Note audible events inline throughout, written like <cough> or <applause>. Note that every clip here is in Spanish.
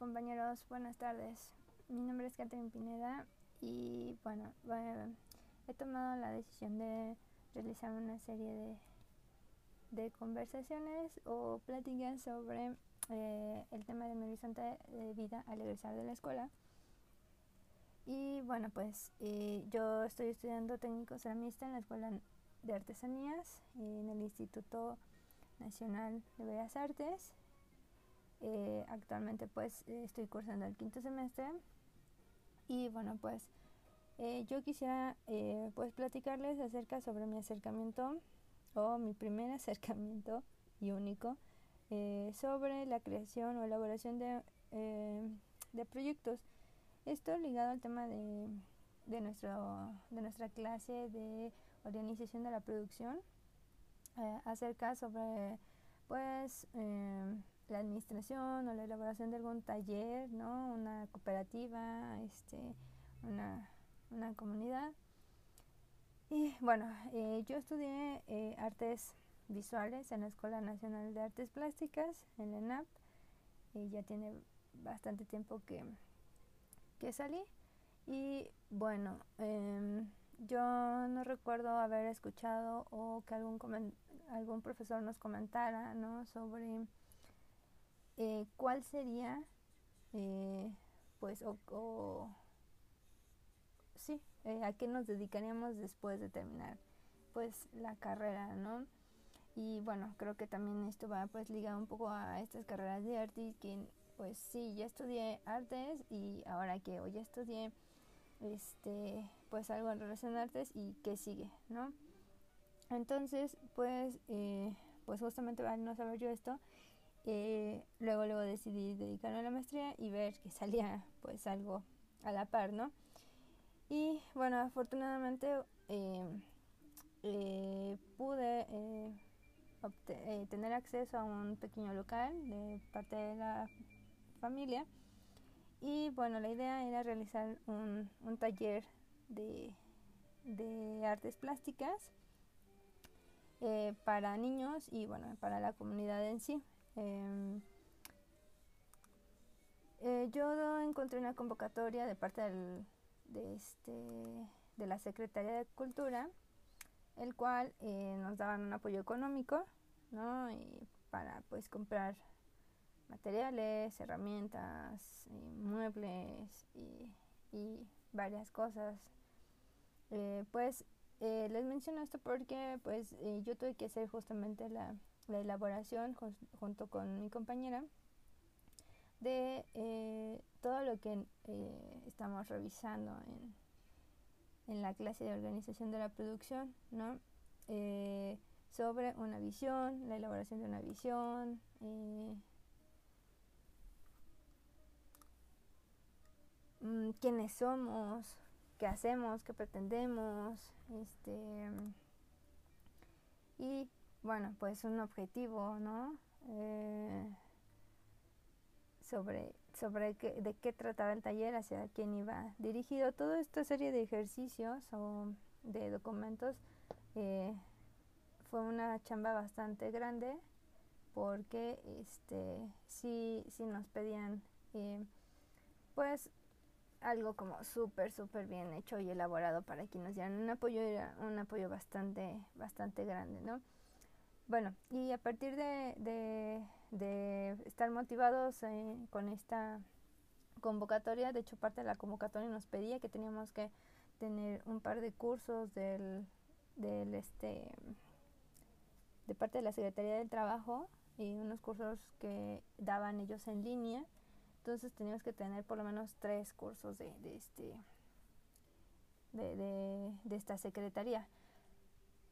compañeros? Buenas tardes. Mi nombre es Catherine Pineda y bueno, he tomado la decisión de realizar una serie de, de conversaciones o pláticas sobre eh, el tema de mi horizonte de vida al egresar de la escuela. Y bueno, pues eh, yo estoy estudiando técnico ceramista en la Escuela de Artesanías en el Instituto Nacional de Bellas Artes eh, actualmente pues estoy cursando el quinto semestre y bueno pues eh, yo quisiera eh, pues platicarles acerca sobre mi acercamiento o mi primer <laughs> acercamiento y único sobre la creación o elaboración de, de proyectos. Esto ligado al tema de, de, nuestro, de nuestra clase de organización de la producción acerca sobre pues la administración o la elaboración de algún taller, ¿no? Una cooperativa, este, una, una comunidad. Y bueno, eh, yo estudié eh, artes visuales en la Escuela Nacional de Artes Plásticas, en la ENAP. ya tiene bastante tiempo que, que salí. Y bueno, em, yo no recuerdo haber escuchado o que algún, algún profesor nos comentara ¿no? sobre eh, cuál sería, eh, pues, o, sí, eh, a qué nos dedicaríamos después de terminar, pues, la carrera, ¿no? Y bueno, creo que también esto va, pues, ligado un poco a estas carreras de arte, que, pues, sí, ya estudié artes y ahora que hoy ya estudié, este, pues, algo en relación a artes y qué sigue, ¿no? Entonces, pues, pues justamente al no saber yo esto, eh, luego luego decidí dedicarme a la maestría y ver que salía pues algo a la par, ¿no? Y bueno, afortunadamente eh, eh, pude tener acceso a un pequeño local de parte de la familia y bueno, la idea era realizar un, un taller de, de artes plásticas para niños y bueno, para la comunidad en sí. Em, eh, yo encontré una convocatoria de parte de, este, de la Secretaría de Cultura, el cual eh, nos daban un apoyo económico, ¿no? Y para pues comprar materiales, herramientas, muebles y, varias cosas. Eh, pues les menciono esto porque pues yo tuve que hacer justamente la la elaboración junto con mi compañera de eh, todo lo que eh, estamos revisando en, en, la clase de organización de la producción, ¿no? Eh, sobre una visión, la elaboración de una visión, mm, quiénes somos, qué hacemos, qué pretendemos, este, y bueno, pues un objetivo, ¿no? Eh, sobre sobre qué, de qué trataba el taller, hacia quién iba dirigido. Toda esta serie de ejercicios o de documentos eh, fue una chamba bastante grande porque este sí, sí nos pedían eh, pues algo como súper súper bien hecho y elaborado para que nos dieran un apoyo era un apoyo bastante bastante grande no bueno, y a partir de, de, estar motivados eh, con esta convocatoria, de hecho parte de la convocatoria nos pedía que teníamos que tener un par de cursos del, del este de parte de la Secretaría del Trabajo y unos cursos que daban ellos en línea. Entonces teníamos que tener por lo menos tres cursos de, de este de, de, de esta secretaría.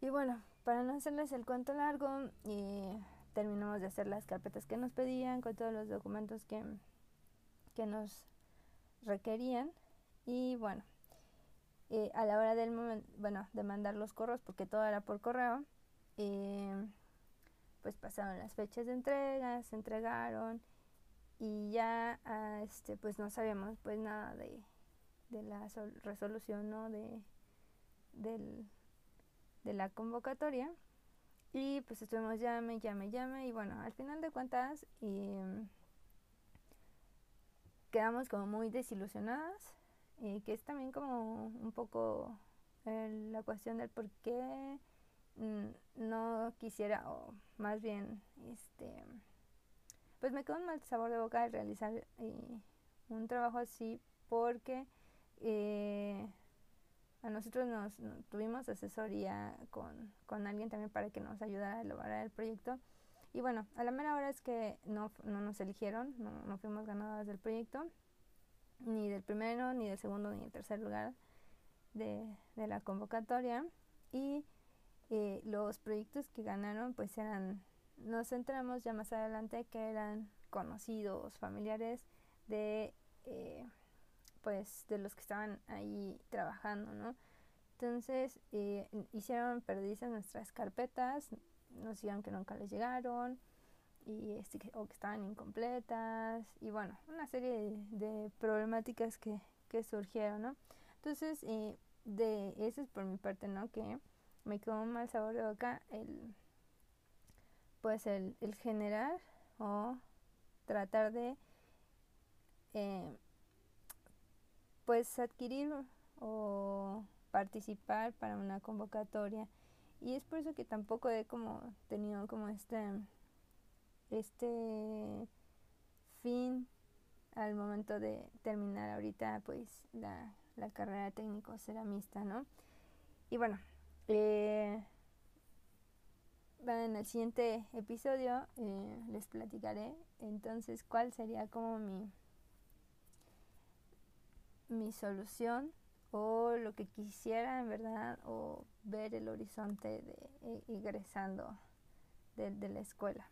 Y bueno, para no hacerles el cuento largo, y terminamos de hacer las carpetas que nos pedían con todos los documentos que, que nos requerían. Y bueno, eh, a la hora del momento, bueno, de mandar los correos, porque todo era por correo, eh, pues pasaron las fechas de entrega, se entregaron y ya ah, este pues no sabíamos pues nada de, de la resolución no de del de la convocatoria y pues estuvimos llame, llame, llame y bueno, al final de cuentas y, quedamos como muy desilusionadas y que es también como un poco la cuestión del por qué mm, no quisiera o más bien este pues me quedó un mal sabor de boca de realizar eh, un trabajo así porque eh, a nosotros nos, tuvimos asesoría con, con, alguien también para que nos ayudara a elaborar el proyecto. Y bueno a la mera hora es que no, no nos eligieron no, fuimos ganadoras del proyecto ni del primero ni del segundo ni del tercer lugar de, de la convocatoria. Y eh, los proyectos que ganaron pues eran nos centramos ya más adelante que eran conocidos familiares de eh, pues de los que estaban ahí trabajando no entonces eh, hicieron perdizas nuestras carpetas nos dijeron que nunca les llegaron y este, o que estaban incompletas y bueno una serie de, problemáticas que, que surgieron no entonces eh, de eso es por mi parte no que me quedó un mal sabor de boca el pues el, el generar o tratar de eh, pues adquirir o participar para una convocatoria. Y es por eso que tampoco he como tenido como este este fin al momento de terminar ahorita pues la, la carrera técnico ceramista no y bueno eh, en el siguiente episodio eh, les platicaré entonces cuál sería como mi mi solución o lo que quisiera en verdad o ver el horizonte de ingresando de, de, la escuela.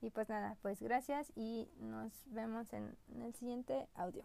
Y pues nada pues gracias y nos vemos en el siguiente audio